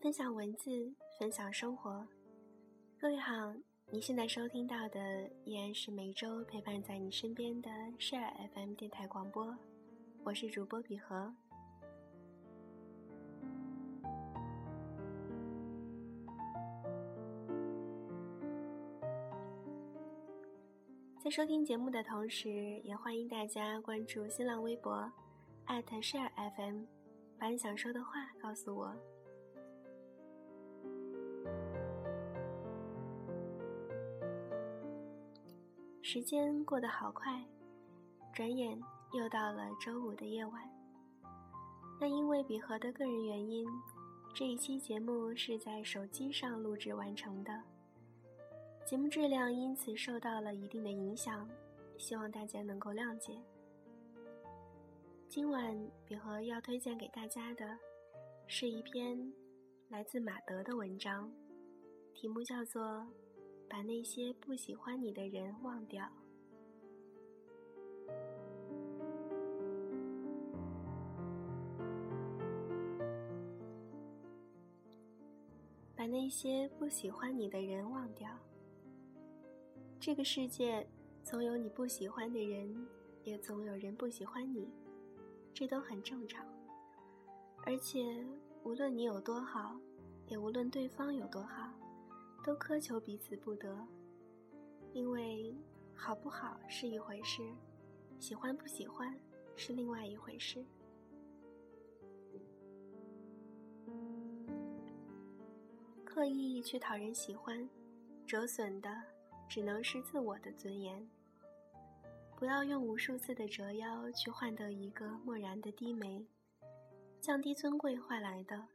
分享文字，分享生活。各位好，你现在收听到的依然是每周陪伴在你身边的 Share FM 电台广播，我是主播比和。在收听节目的同时，也欢迎大家关注新浪微博 @Share FM，把你想说的话告诉我。时间过得好快，转眼又到了周五的夜晚。那因为比和的个人原因，这一期节目是在手机上录制完成的，节目质量因此受到了一定的影响，希望大家能够谅解。今晚比和要推荐给大家的，是一篇来自马德的文章，题目叫做。把那些不喜欢你的人忘掉，把那些不喜欢你的人忘掉。这个世界总有你不喜欢的人，也总有人不喜欢你，这都很正常。而且，无论你有多好，也无论对方有多好。都苛求彼此不得，因为好不好是一回事，喜欢不喜欢是另外一回事。刻意去讨人喜欢，折损的只能是自我的尊严。不要用无数次的折腰去换得一个漠然的低眉，降低尊贵换来的，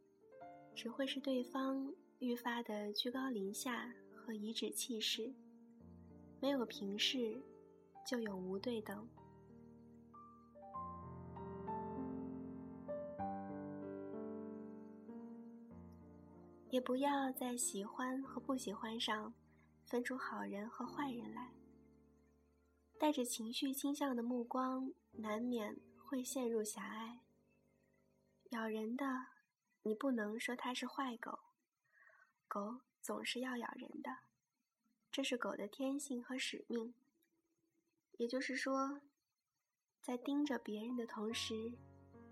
只会是对方。愈发的居高临下和颐指气使，没有平视，就永无对等。也不要在喜欢和不喜欢上分出好人和坏人来。带着情绪倾向的目光，难免会陷入狭隘。咬人的，你不能说它是坏狗。狗总是要咬人的，这是狗的天性和使命。也就是说，在盯着别人的同时，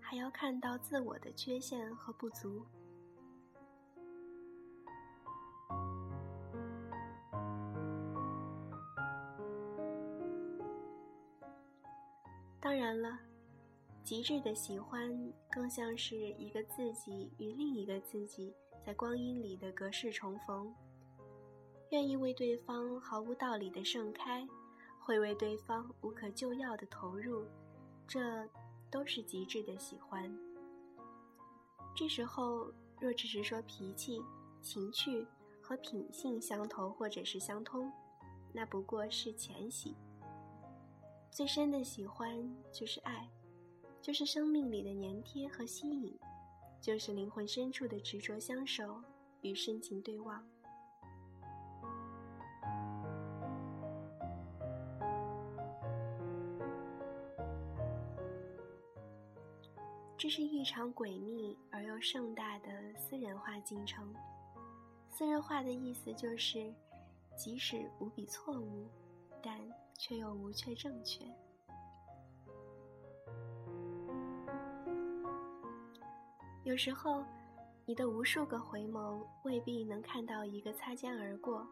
还要看到自我的缺陷和不足。当然了，极致的喜欢更像是一个自己与另一个自己。在光阴里的隔世重逢，愿意为对方毫无道理的盛开，会为对方无可救药的投入，这都是极致的喜欢。这时候若只是说脾气、情趣和品性相投或者是相通，那不过是浅喜。最深的喜欢就是爱，就是生命里的粘贴和吸引。就是灵魂深处的执着相守与深情对望，这是一场诡秘而又盛大的私人化进程。私人化的意思就是，即使无比错误，但却又无确正确。有时候，你的无数个回眸未必能看到一个擦肩而过；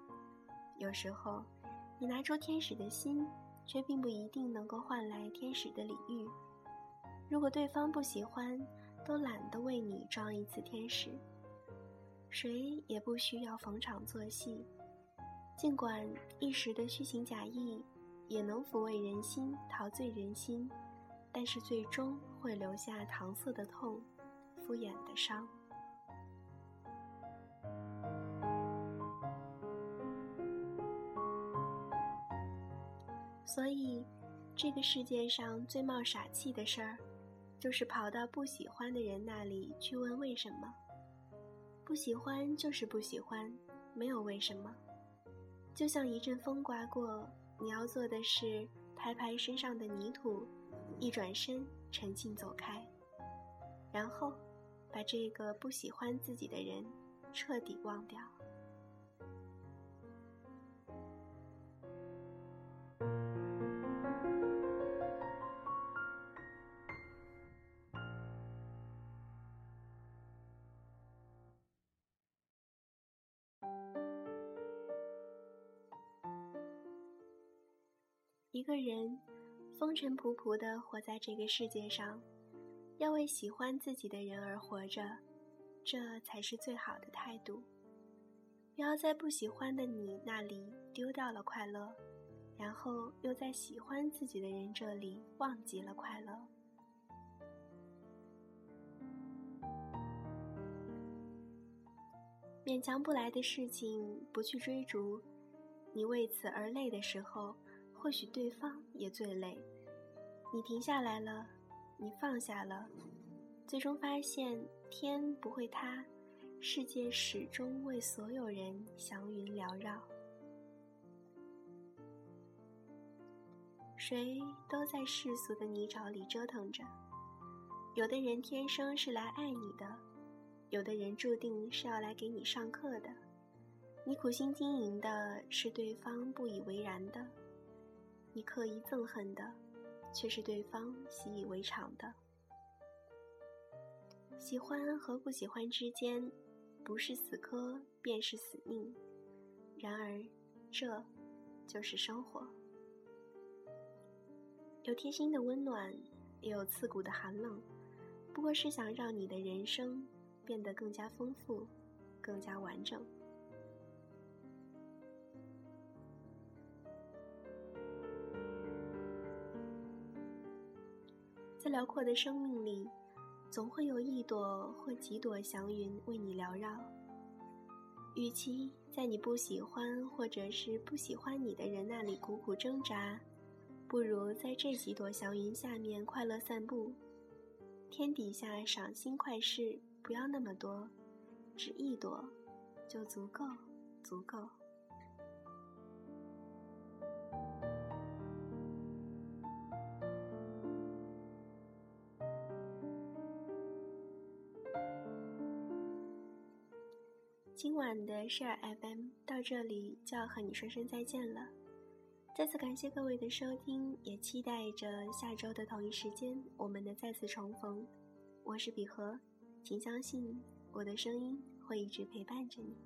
有时候，你拿出天使的心，却并不一定能够换来天使的礼遇。如果对方不喜欢，都懒得为你装一次天使。谁也不需要逢场作戏，尽管一时的虚情假意也能抚慰人心、陶醉人心，但是最终会留下搪塞的痛。敷衍的伤，所以这个世界上最冒傻气的事儿，就是跑到不喜欢的人那里去问为什么。不喜欢就是不喜欢，没有为什么。就像一阵风刮过，你要做的是拍拍身上的泥土，一转身，沉静走开，然后。把这个不喜欢自己的人彻底忘掉。一个人风尘仆仆地活在这个世界上，要为喜欢自己的人而活着，这才是最好的态度。不要在不喜欢的你那里丢掉了快乐，然后又在喜欢自己的人这里忘记了快乐。勉强不来的事情，不去追逐，你为此而累的时候。或许对方也最累，你停下来了，你放下了，最终发现天不会塌，世界始终为所有人祥云缭绕。谁都在世俗的泥沼里折腾着，有的人天生是来爱你的，有的人注定是要来给你上课的。你苦心经营的是对方不以为然的。你刻意憎恨的，却是对方习以为常的。喜欢和不喜欢之间，不是死磕便是死命。然而，这就是生活。有贴心的温暖，也有刺骨的寒冷，不过是想让你的人生变得更加丰富，更加完整。在辽阔的生命里，总会有一朵或几朵祥云为你缭绕。与其在你不喜欢或者是不喜欢你的人那里苦苦挣扎，不如在这几朵祥云下面快乐散步。天底下赏心快事不要那么多，只一朵就足够，足够。今晚的 Share FM 到这里就要和你说声再见了，再次感谢各位的收听，也期待着下周的同一时间我们的再次重逢。我是比和，请相信我的声音会一直陪伴着你。